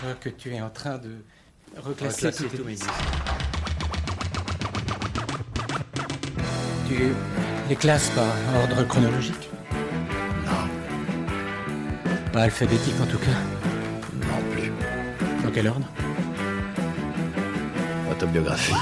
Je vois que tu es en train de reclasser, Reclasser tous mes disques. Tu les classes par ordre chronologique? Non, Pas alphabétique en tout cas? non plus. Dans quel ordre? Autobiographie.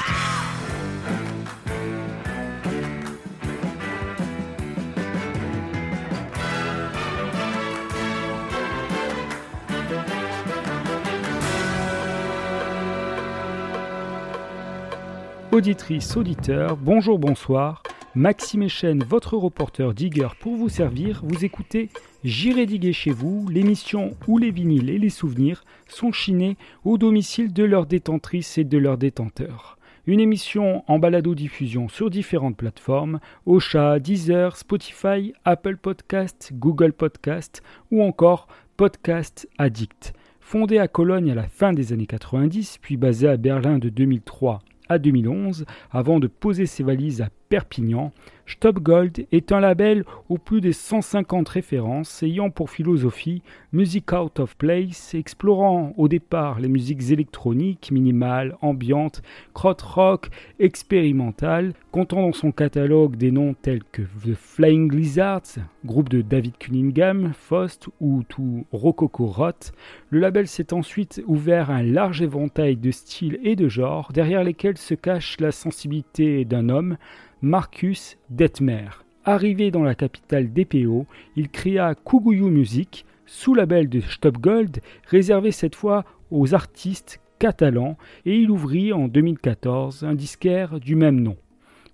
Auditrices, auditeurs, bonjour, bonsoir. Maxime Echen, votre reporter digger pour vous servir. Vous écoutez J'irai diguer chez vous, l'émission où les vinyles et les souvenirs sont chinés au domicile de leurs détentrices et de leurs détenteurs. Une émission en balado-diffusion sur différentes plateformes Ocha, Deezer, Spotify, Apple Podcast, Google Podcast ou encore Podcast Addict. Fondée à Cologne à la fin des années 90, puis basée à Berlin de 2003 à 2011, avant de poser ses valises à Perpignan, Stop Gold est un label aux plus de 150 références ayant pour philosophie Music Out of Place, explorant au départ les musiques électroniques, minimales, ambiantes, krautrock, expérimentales, comptant dans son catalogue des noms tels que The Flying Lizards, groupe de David Cunningham, Faust ou tout Rococo Roth, le label s'est ensuite ouvert à un large éventail de styles et de genres, derrière lesquels se cache la sensibilité d'un homme, Marcus Detmer. Arrivé dans la capitale DPO, il créa Kuguyu Music, sous-label de Stop Gold, réservé cette fois aux artistes catalans, et il ouvrit en 2014 un disquaire du même nom.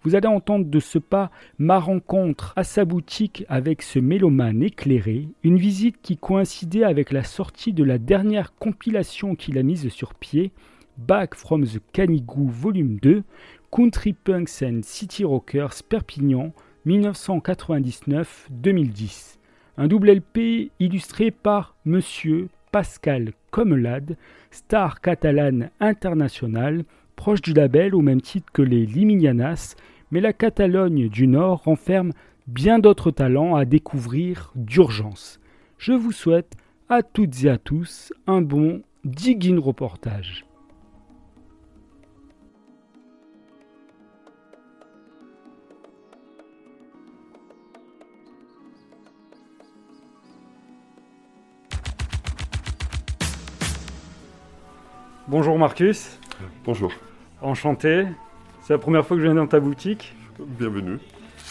Vous allez entendre de ce pas ma rencontre à sa boutique avec ce mélomane éclairé, une visite qui coïncidait avec la sortie de la dernière compilation qu'il a mise sur pied, Back from the Canigou Volume 2, Country Punks and City Rockers Perpignan 1999-2010. Un double LP illustré par Monsieur Pascal Comelade, star catalane internationale, proche du label au même titre que les Liminianas, mais la Catalogne du Nord renferme bien d'autres talents à découvrir d'urgence. Je vous souhaite à toutes et à tous un bon Digging reportage. Bonjour Marcus, Bonjour, enchanté. C'est la première fois que je viens dans ta boutique. bienvenue.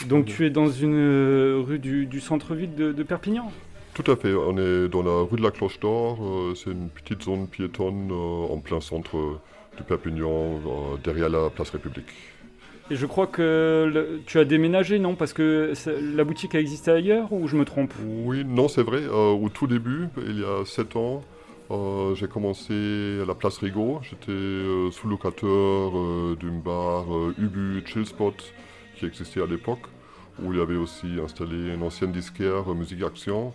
Donc tu es dans une euh, rue du, du centre-ville de, de Perpignan Tout à fait, on est dans la rue de la Cloche d'Or, euh, c'est une petite zone piétonne euh, en plein centre euh, de Perpignan, derrière la place République. Et je crois que le- tu as déménagé, non? Parce que la boutique a existé ailleurs ou je me trompe? Oui, non, c'est vrai, au tout début, il y a 7 ans, euh, j'ai commencé à la place Rigaud, j'étais euh, sous-locateur euh, d'un bar euh, Ubu Chill Spot qui existait à l'époque, où il y avait aussi installé une ancienne disquaire euh, Musique Action,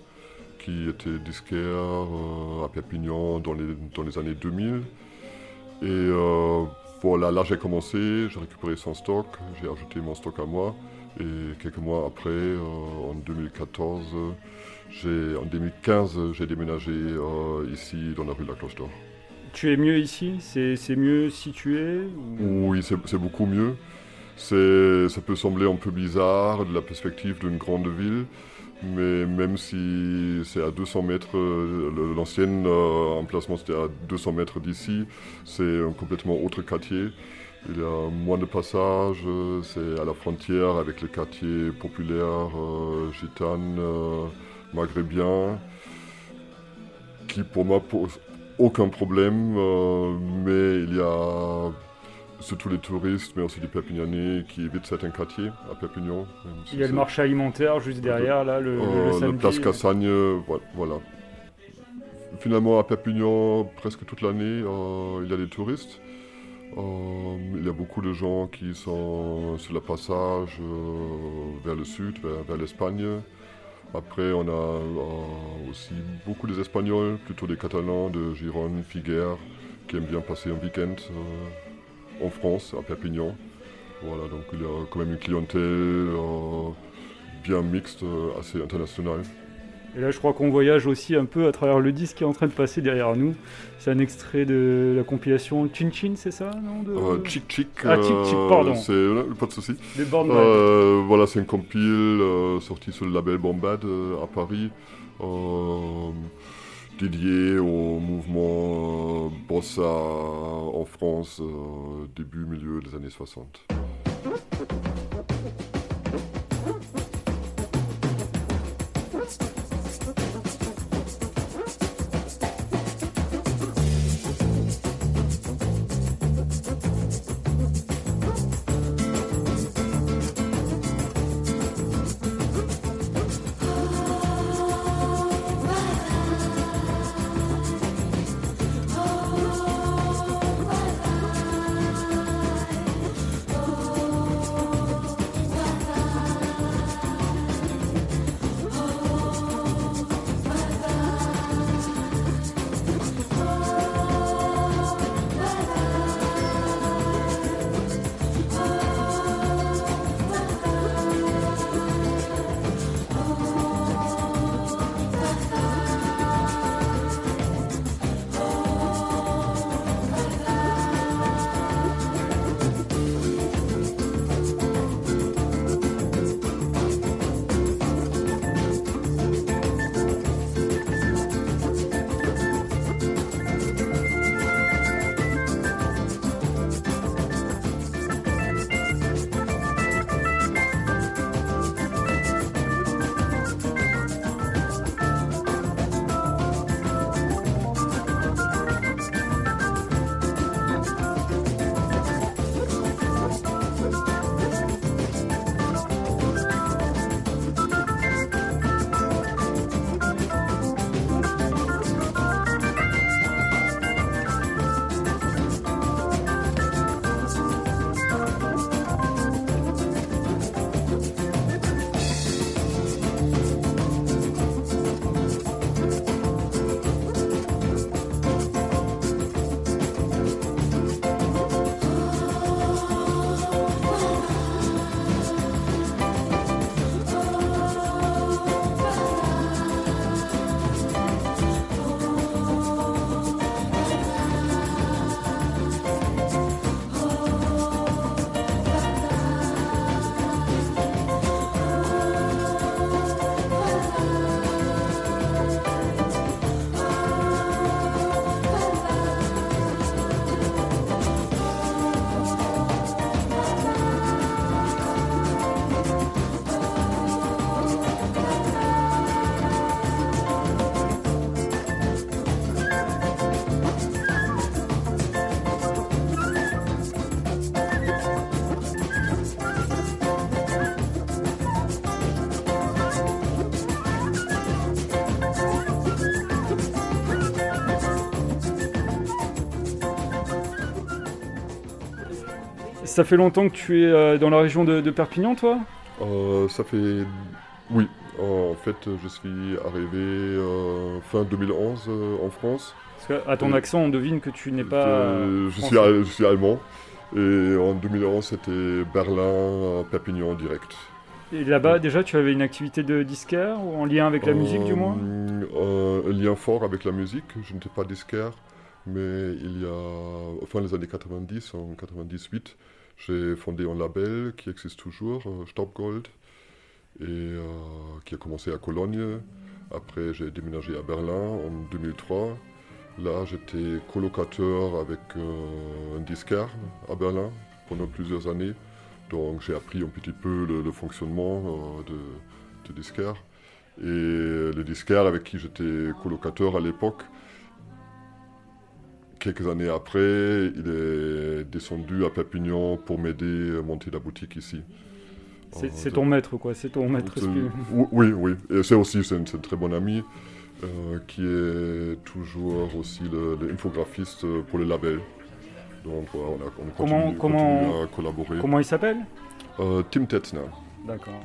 qui était disquaire euh, à Perpignan dans les, dans les années 2000. Et euh, voilà, là j'ai commencé, j'ai récupéré son stock, j'ai ajouté mon stock à moi. Et quelques mois après, euh, en 2014, euh, j'ai, en 2015, euh, j'ai déménagé euh, ici dans la rue de la Cloche d'Or. Tu es mieux ici? C'est c'est mieux situé ou- Oui, c'est, c'est beaucoup mieux. C'est, ça peut sembler un peu bizarre de la perspective d'une grande ville, mais même si c'est à 200 mètres, euh, le- l'ancien euh, emplacement c'était à 200 mètres d'ici, c'est un complètement autre quartier. Il y a moins de passages, c'est à la frontière avec les quartiers populaires, euh, gitanes, maghrébins, qui pour moi posent aucun problème, euh, mais il y a surtout les touristes, mais aussi les Perpignanais qui évitent certains quartiers à Perpignan. si Il y a le marché alimentaire juste derrière, là, le, euh, le place Cassagne, euh, voi- voilà. Finalement, à Perpignan, presque toute l'année, euh, il y a des touristes. Euh, il y a beaucoup de gens qui sont sur le passage vers le sud, vers, vers l'Espagne. Après, on a euh, aussi beaucoup des Espagnols, plutôt des Catalans de Gironde, Figueres, qui aiment bien passer un week-end euh, en France, à Perpignan. Voilà, donc il y a quand même une clientèle euh, bien mixte, assez internationale. Et là, je crois qu'on voyage aussi un peu à travers le disque qui est en train de passer derrière nous. C'est un extrait de la compilation Chin Chin, c'est ça non de... Euh, Chic Chic. Ah, Chic Chic, pardon. C'est euh, pas de souci. Euh, voilà, c'est une compile euh, sortie sur le label Bombad euh, à Paris, euh, dédiée au mouvement Bossa en France, début, milieu des années 60. Ça fait longtemps que tu es euh, dans la région de, de Perpignan, toi? Euh, ça fait. Oui, en fait, je suis arrivé euh, fin 2011 euh, en France. Parce qu'à ton accent, on devine que tu n'es pas. Je, euh, suis, al- je suis allemand. Et en 2011, c'était Berlin, Perpignan direct. Et là-bas, déjà, tu avais une activité de disquaire ou en lien avec la musique, du moins? Euh, Un lien fort avec la musique. Je n'étais pas disquaire, mais il y a, fin des années 90, en 98, j'ai fondé un label qui existe toujours, euh, Staubgold, et euh, qui a commencé à Cologne. Après, j'ai déménagé à Berlin en 2003. Là, j'étais colocateur avec euh, un disquaire à Berlin pendant plusieurs années. Donc, j'ai appris un petit peu le, fonctionnement euh, de, de disquaire. Et le disquaire avec qui j'étais colocateur à l'époque, quelques années après, il est descendu à Perpignan pour m'aider à monter la boutique ici. C'est Euh, ton maître, quoi. C'est ton maître. Oui, oui. Et c'est aussi c'est une, c'est une très bonne amie euh, qui est toujours aussi le, le infographiste pour le label. Donc voilà, on, a, on continue, Comment- continue à collaborer. Comment il s'appelle? Euh, Tim Tetzner. D'accord.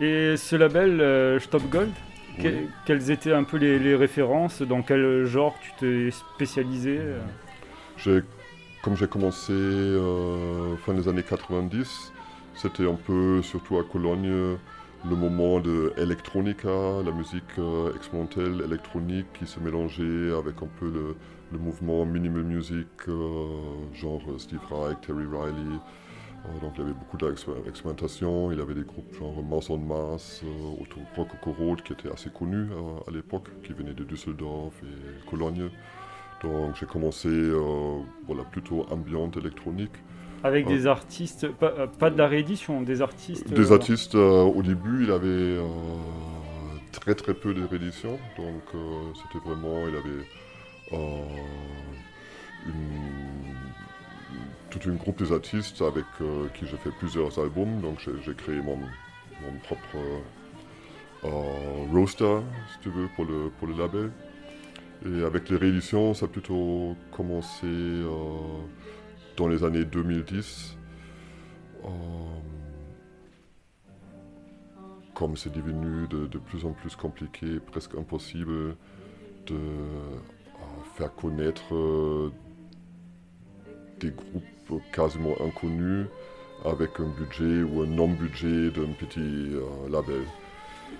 Et ce label, euh, Stop Gold, que- Oui. quelles étaient un peu les, les références Dans quel genre tu t'es spécialisé euh comme j'ai commencé euh, fin des années 90, c'était un peu, surtout à Cologne, le moment de electronica, la musique euh, expérimentale électronique qui se mélangeait avec un peu le, le mouvement minimal music, euh, genre Steve Reich, Terry Riley. Euh, donc il y avait beaucoup d'expérimentation, il y avait des groupes genre Mouse on Mars, euh, Rock qui était assez connu euh, à l'époque, qui venait de Düsseldorf et Cologne. Donc j'ai commencé euh, voilà, plutôt ambiante électronique. Avec des artistes, pas, pas de la réédition, des artistes. Des artistes, au début, il avait très très peu de rééditions. Donc c'était vraiment, il avait euh, toute une groupe des artistes avec euh, qui j'ai fait plusieurs albums. Donc j'ai créé mon, mon propre euh, roster, si tu veux, pour le, pour le label. Et avec les rééditions, ça a plutôt commencé euh, dans les années 2010. Euh, comme c'est devenu de, de plus en plus compliqué, presque impossible de euh, faire connaître euh, des groupes quasiment inconnus avec un budget ou un non-budget d'un petit euh, label.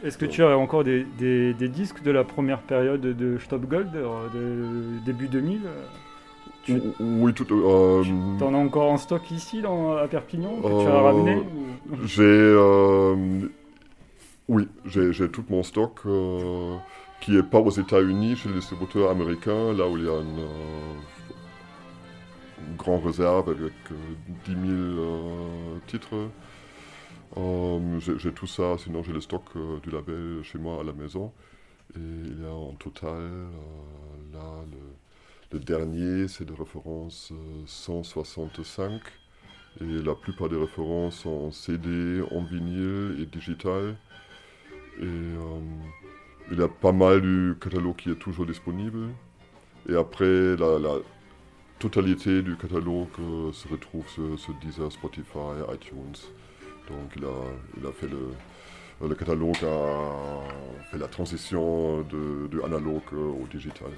Est-ce que tu as encore des, des- des disques de la première période de Stop Gold, euh, de début 2000 euh, Tu Oui, tout. euh, en as encore en stock ici dans, à Perpignan que tu as ramené ou- J'ai. oui, j'ai tout mon stock qui n'est pas aux États-Unis chez les distributeurs américains, là où il y a une, euh, grande réserve avec euh, 10 000 euh, titres. Euh, j'ai tout ça, sinon j'ai le stock euh, du label chez moi à la maison. Et il y a en total, euh, là, le, dernier, c'est de référence euh, 165. Et la plupart des références sont en CD, en vinyle et digital. Et euh, il y a pas mal du catalogue qui est toujours disponible. Et après, la totalité du catalogue euh, se retrouve sur, sur Deezer, Spotify, iTunes. Donc il a, il a fait le, le catalogue, a fait la transition de, du analogue euh, au digital.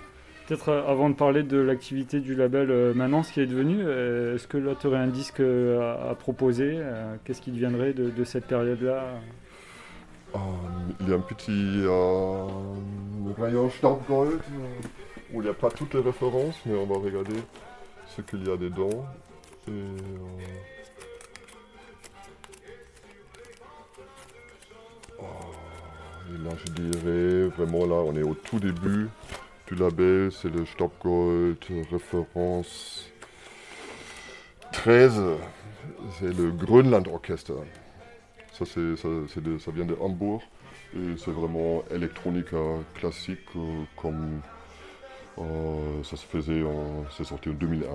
Peut-être euh, avant de parler de l'activité du label euh, maintenant, ce qui est devenu, euh, est-ce que là tu aurais un disque à, à proposer Qu'est-ce qui deviendrait de, de cette période-là? Il y a un petit rayon euh, où il n'y a pas toutes les références, mais on va regarder qu'il y a dedans. Et, euh, oh, et là, je dirais vraiment là, on est au tout début du label, c'est le Staubgold référence 13, c'est le Grönland Orchester. Ça, c'est, ça, de- ça vient de Hambourg et c'est vraiment électronica classique euh, comme ça se faisait, sorti en 2001.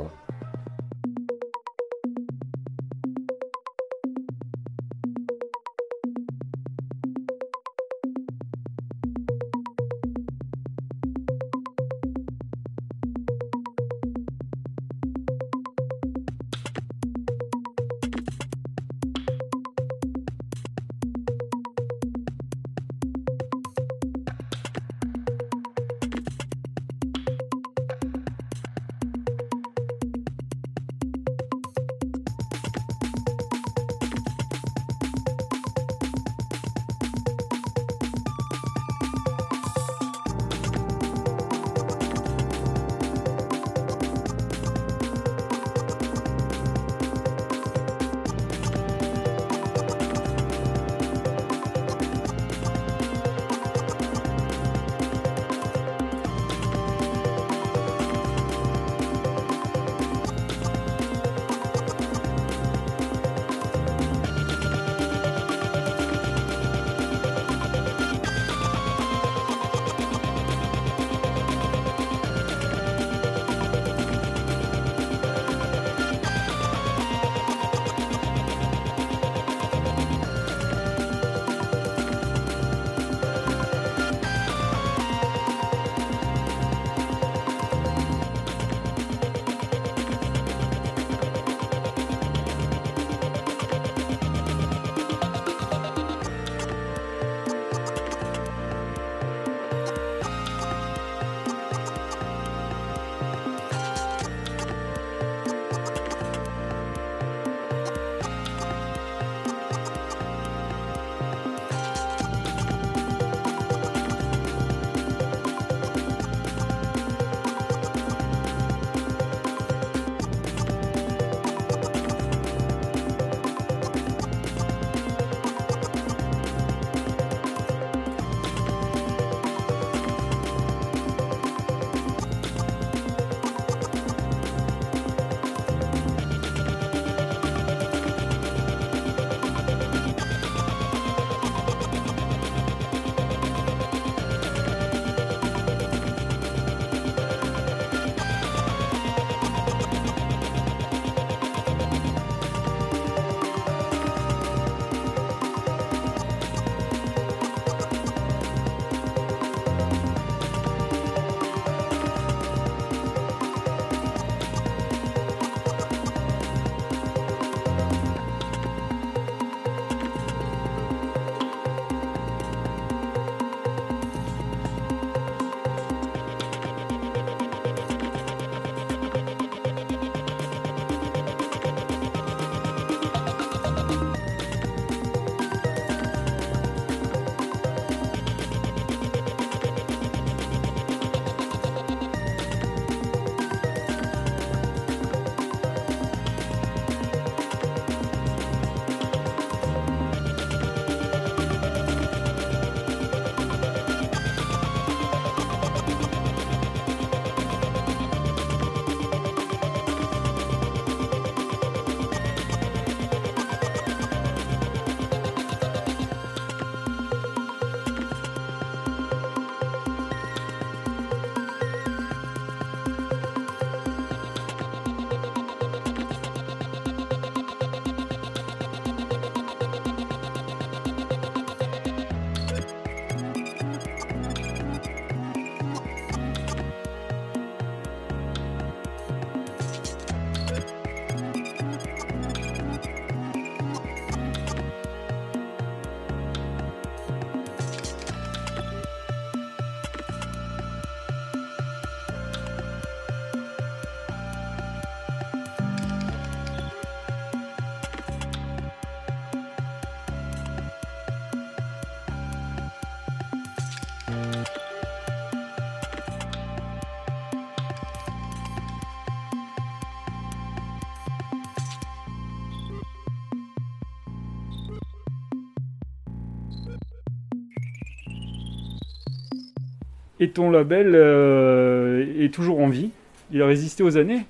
Et ton label euh, est toujours en vie? Il a résisté aux années?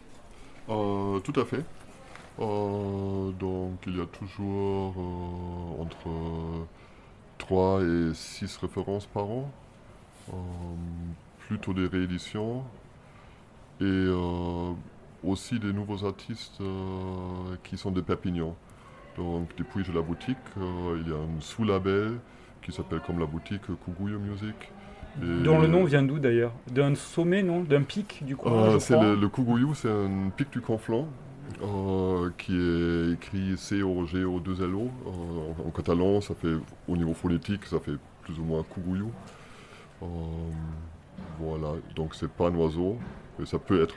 Euh, tout à fait. Euh, donc il y a toujours entre 3 et 6 références par an. Plutôt des rééditions. Et aussi des nouveaux artistes qui sont de Perpignan. Donc depuis j'ai la boutique, il y a un sous-label qui s'appelle comme la boutique Kuguyo Music. Et- Dont le nom vient d'où d'ailleurs? D'un sommet, non? D'un pic du coin euh, c'est le, le Kuguyu, c'est un pic du Conflent euh, qui est écrit C-O-G-O-2-L-O. Euh, en, en catalan, ça fait, au niveau phonétique, ça fait plus ou moins Kuguyu. Euh, voilà, donc c'est pas un oiseau, ça peut être.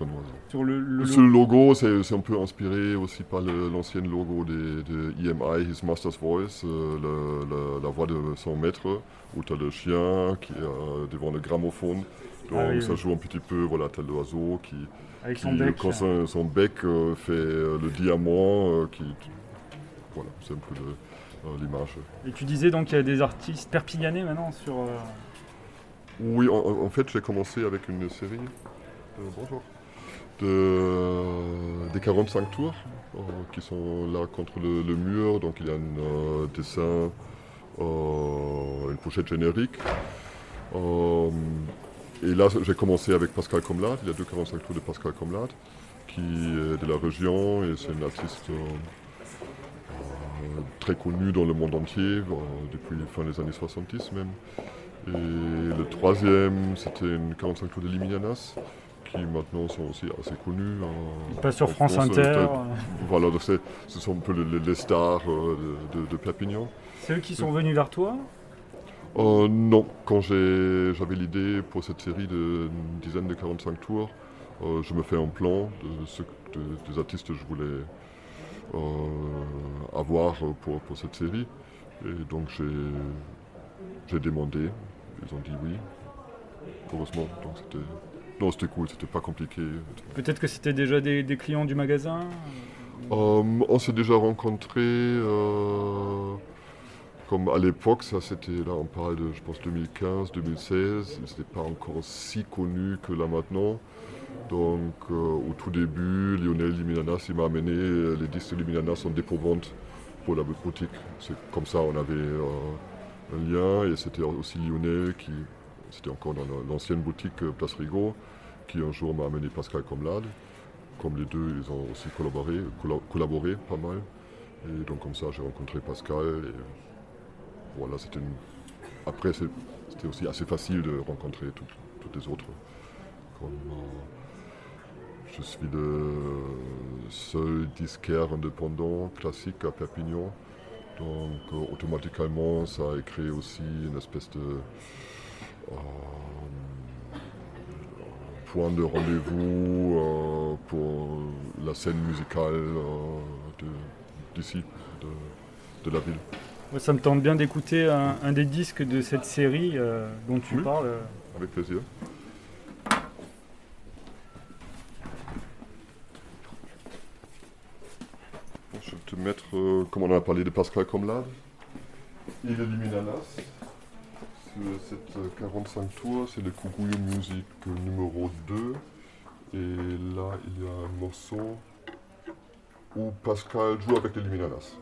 Sur le, le- Ce logo, c'est un peu inspiré aussi par l'ancien logo des- de EMI, His Master's Voice, euh, la voix de son maître, où tu as le chien qui est euh, devant le gramophone. Donc Ah oui, ça oui. joue un petit peu, voilà, tu as l'oiseau qui, avec qui, son bec. quand son, son bec euh, fait le diamant, euh, qui, voilà, c'est un peu l'image. Et tu disais donc qu'il y a des artistes perpignanais maintenant sur. Oui, en, en fait, j'ai commencé avec une série, bonjour, de, des 45 tours euh, qui sont là contre le, mur. Donc il y a un euh, dessin, euh, une pochette générique. Euh, et là, j'ai commencé avec Pascal Comlade. Il y a deux 45 tours de Pascal Comlade, qui est de la région et c'est une artiste euh, euh, très connue dans le monde entier, euh, depuis fin des années 70 même. Et le troisième, c'était une 45 tours de Limianas, qui maintenant sont aussi assez connus. en- Il passe sur France France, Inter. euh, euh, Voilà, donc ce sont un peu les, les stars euh, de, de- de Perpignan. C'est eux qui sont venus vers toi? Euh, non, quand j'avais l'idée pour cette série de une dizaine de 45 tours, euh, je me fais un plan de ce, de- des artistes que je voulais euh, avoir pour, pour cette série. Et donc j'ai j'ai demandé, ils ont dit oui, heureusement. Donc c'était non, c'était cool, c'était pas compliqué. Peut-être que c'était déjà des, des clients du magasin Euh, on s'est déjà rencontrés, euh, comme à l'époque, ça c'était là, on parle de, je pense, 2015, 2016, c'était pas encore si connu que là maintenant. Donc euh, au tout début, Lionel Liminanas, il m'a amené les disques de Liminanas en dépôt-vente pour la boutique. C'est comme ça, on avait un lien et c'était aussi Lionel qui, c'était encore dans l'ancienne boutique euh, Place Rigaud, qui un jour m'a amené Pascal Comlade comme les deux, ils ont aussi collaboré, colla- collaboré pas mal. Et donc comme ça, j'ai rencontré Pascal. Et voilà, c'était. Après, c'était aussi assez facile de rencontrer toutes les autres. Euh, je suis le seul disquaire indépendant classique à Perpignan. Donc euh, automatiquement, ça a créé aussi une espèce de... euh, point de rendez-vous euh, pour la scène musicale euh, de- d'ici, de, de la ville. Ça me tente bien d'écouter un, un des disques de cette série dont tu Oui. parles. Avec plaisir. Je vais te mettre, euh, comme on a parlé de Pascal Comlade, et Cette euh, 45 tours, c'est le Kuguyo Music numéro 2. Et là, il y a un morceau où Pascal joue avec les Liminanas.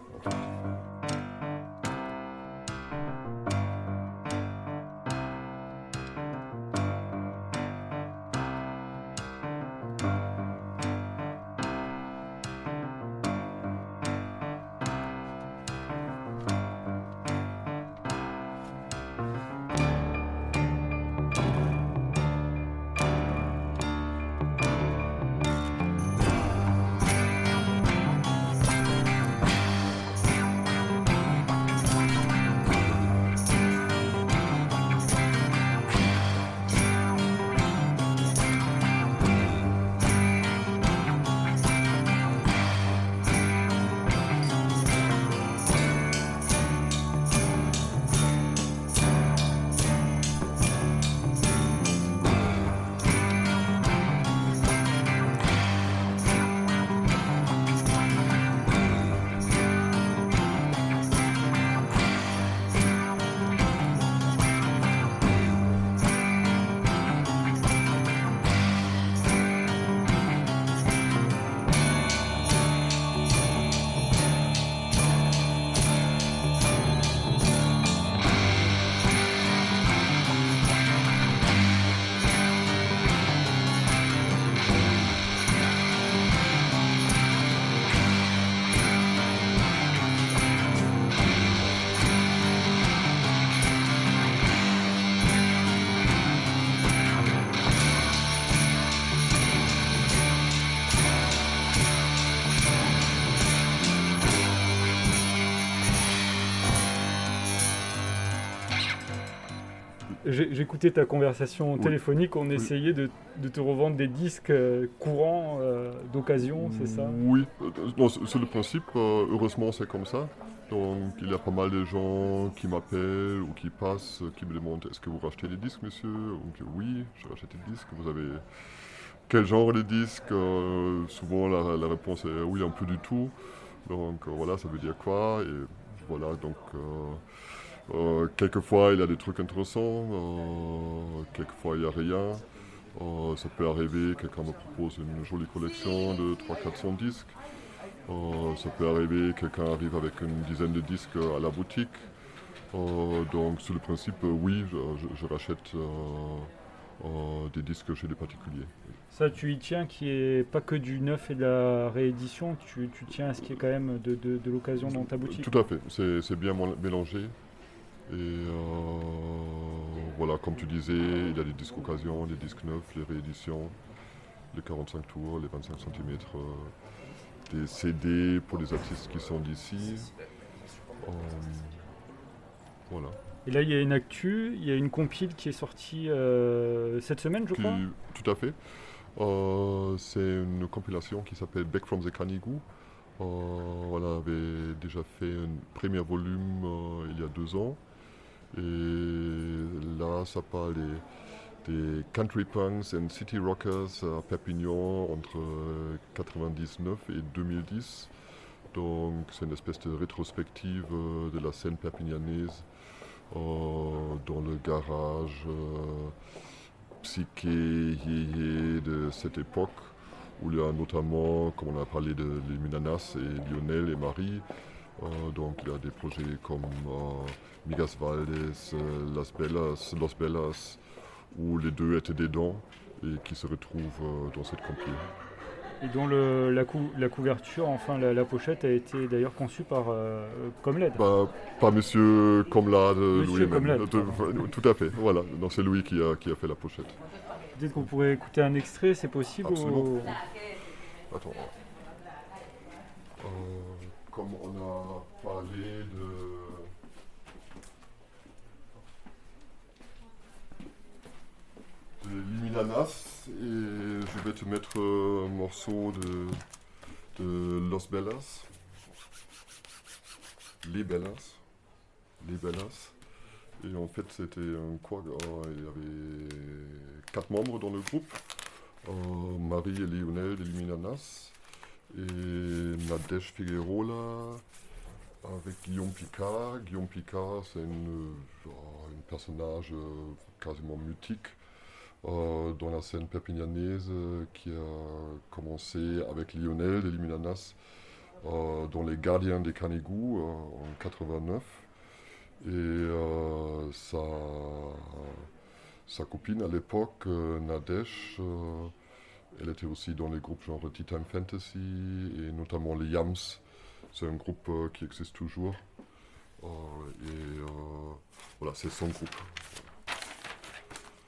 J'écoutais ta conversation téléphonique, on Oui. essayait de, de te revendre des disques euh, courants euh, d'occasion, c'est ça? Oui, euh, c'est le principe. heureusement, c'est comme ça. Donc, il y a pas mal de gens qui m'appellent ou qui passent, qui me demandent est-ce que vous rachetez des disques, monsieur? Donc, oui, je rachète des disques. Vous avez quel genre de disques Euh, Souvent, la, la réponse est oui, un peu du tout. Donc, voilà, ça veut dire quoi? Et voilà, donc. euh, euh, quelquefois, il y a des trucs intéressants, euh, quelquefois, il n'y a rien. Euh, ça peut arriver, quelqu'un me propose une jolie collection de 300-400 disques. Euh, ça peut arriver, quelqu'un arrive avec une dizaine de disques à la boutique. Euh, donc, sur le principe, euh, oui, je, rachète euh, euh, des disques chez des particuliers. Ça, tu y tiens, qui est pas que du neuf et de la réédition, tu, tu tiens à ce qui est quand même de, de- de l'occasion dans ta boutique Tout à fait, c'est bien mélangé. Et euh, voilà, comme tu disais, il y a des disques occasion, des disques neufs, les rééditions, les 45 tours, les 25 cm, des CD pour les artistes qui sont d'ici. Euh, voilà. Et là, il y a une actu, il y a une compile qui est sortie euh, cette semaine, je Qui- crois. tout à fait. Euh, c'est une compilation qui s'appelle Back from the Canigou. Euh, voilà, on avait déjà fait un premier volume euh, il y a deux ans. Et là, ça parle des, country punks and city rockers à Perpignan entre euh, 99 et 2010. Donc, c'est une espèce de rétrospective euh, de la scène perpignanaise euh, dans le garage. euh, psyché yéyé de cette époque, où il y a notamment, comme on a parlé de les Minanas et Lionel et Marie, euh, donc il y a des projets comme euh, Migas Valdes, euh, Las Bellas, Los Bellas, où les deux étaient dedans et qui se retrouvent euh, dans cette compil. Et dont le- la, cou- la couverture, enfin la, la pochette, a été d'ailleurs conçue par Comled. Bah, pas Monsieur Comlade, Monsieur Louis Comlade, même. pardon. Tout à fait, voilà. C'est Louis qui a, qui a fait la pochette. Peut-être qu'on pourrait écouter un extrait, c'est possible Absolument. ou- Attends. Comme on a parlé de. de et je vais te mettre euh, un morceau de, de Los Bellas. Les Bellas. Les Bellas. Et en fait, c'était un quoi euh, Il y avait quatre membres dans le groupe. Euh, Marie et Lionel de Liminanas et Nadège Figueroa avec Guillaume Picard. Guillaume Picard, c'est une, euh, un personnage euh, quasiment mythique euh, dans la scène perpignanaise qui a commencé avec Lionel de Liminanas dans Les Gardiens des Canigou en 89. Et sa, sa copine à l'époque, Nadège, elle était aussi dans les groupes genre Tea Time Fantasy et notamment les Yams. C'est un groupe euh, qui existe toujours. Euh, et euh, voilà, c'est son groupe.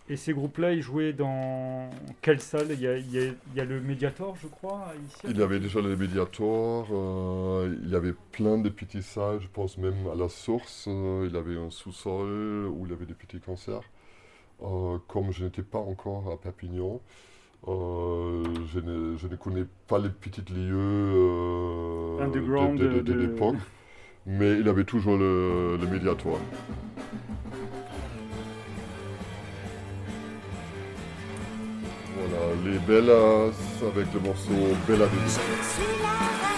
Et ces groupes-là, ils jouaient dans quelle salle? Il y, a, il y a- il y a le Mediator, je crois, ici Il y avait déjà les Mediators, euh, il y avait plein de petits salles, je pense même à la source. euh, il y avait un sous-sol où il y avait des petits concerts. Euh, comme je n'étais pas encore à Perpignan, euh, je, ne, je ne connais pas les petits lieux euh, de, de- de- de- de l'époque, mais il avait toujours le, le Mediator. Voilà, les Bellas avec le morceau Bella de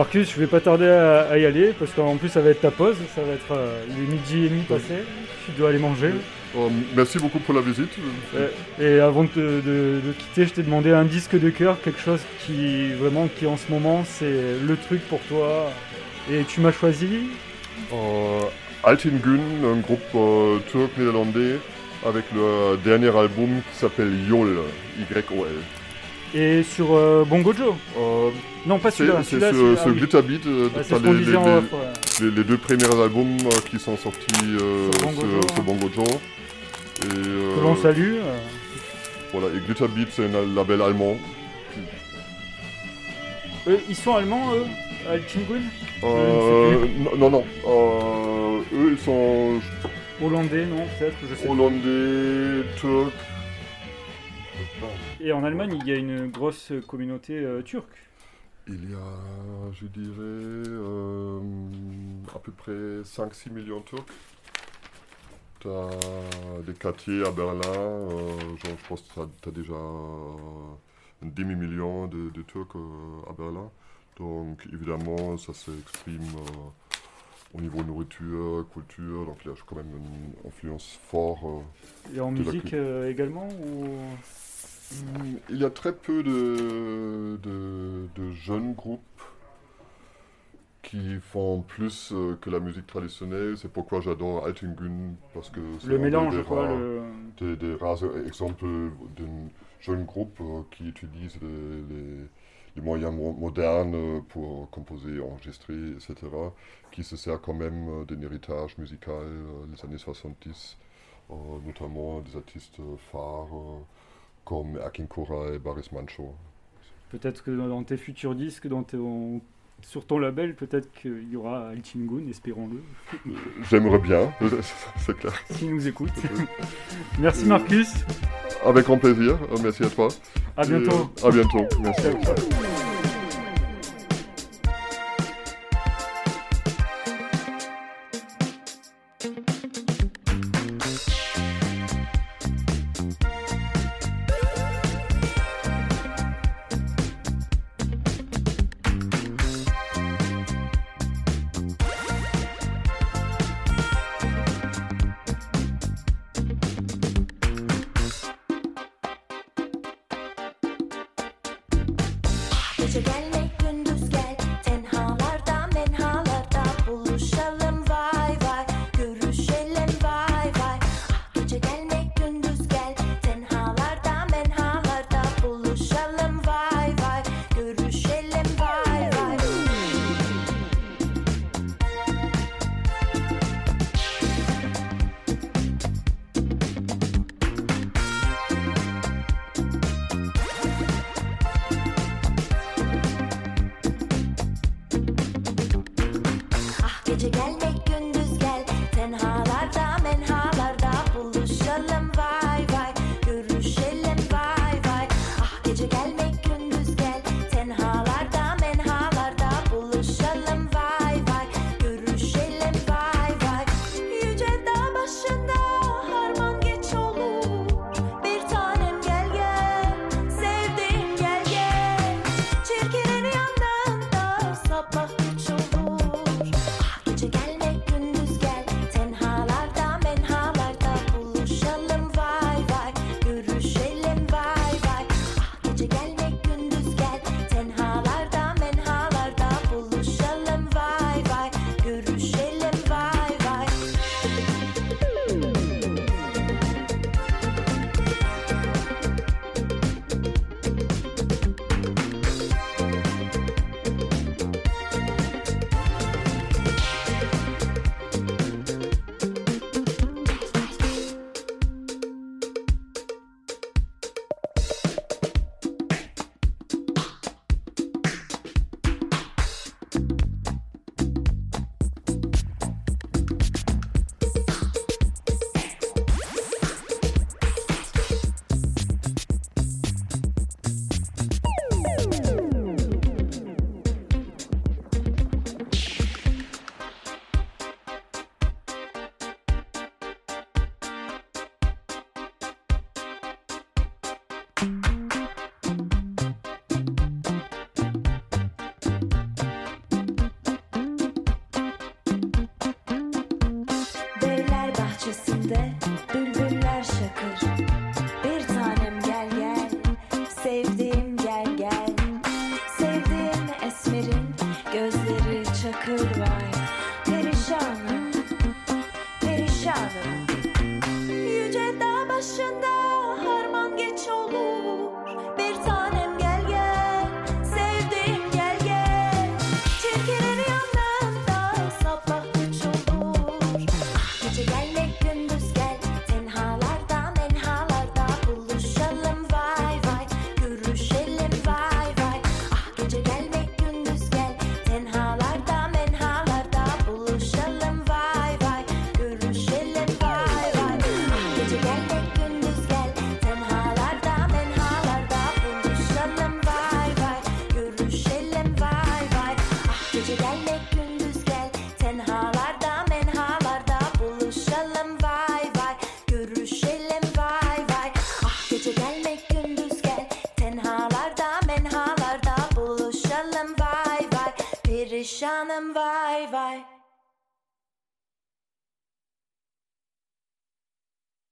Marcus, je vais pas tarder à, à y aller parce qu'en plus ça va être ta pause, ça va être euh, il est midi et demi passé, tu dois aller manger. Euh, merci beaucoup pour la visite. Euh, et avant de, te- de- de quitter, je t'ai demandé un disque de cœur, quelque chose qui vraiment qui en ce moment c'est le truc pour toi. Et tu m'as choisi Euh, Altin Gün, un groupe euh, turc néerlandais avec le dernier album qui s'appelle Yol, Y-O-L. Et sur euh, Bongo Joe. Euh, Non pas celui-là, c'est celui-là. ce, ce ah oui. Glitter Beat, euh, ce les, les- les- les deux premiers albums euh, qui sont sortis euh, Sur Bongo sur, Joe, hein. Bongo Joe. Et, euh, Que l'on salue. euh. Voilà, et Glitter Beat, c'est un label allemand. Eux, ils sont allemands, eux Altingun Euh, non, non. Euh, eux, ils sont Hollandais, non Peut-être, je sais pas. hollandais, turcs. Et en Allemagne, il y a une grosse communauté euh, turque. Il y a, je dirais, euh, à peu près 5-6 millions de Turcs. T'as des quartiers à Berlin, euh, genre, je pense que tu as déjà un demi-million de, de Turcs à Berlin. Donc évidemment, ça s'exprime au niveau nourriture, culture. Donc il y a quand même une influence forte. euh, Et en la musique euh, également ou... Il y a très peu de, de, de jeunes groupes qui font plus euh, que la musique traditionnelle. C'est pourquoi j'adore Altingun, parce que c'est Le mélange, des quoi. rares- Le... des, des rares exemples d'un jeune groupe euh, qui utilise les, les- les moyens mo- modernes euh, pour composer, enregistrer, etc., qui se sert quand même d'un héritage musical euh, des années 70, euh, notamment des artistes phares comme Akin Kora et Boris Mancho. Peut-être que dans tes futurs disques, dans ton- sur ton label, peut-être qu'il y aura Altingun, espérons-le, J'aimerais bien, c'est clair. s'il nous écoute. Merci Marcus, Avec grand plaisir, euh, merci à toi. à bientôt. Et, euh, à bientôt, merci. Ciao,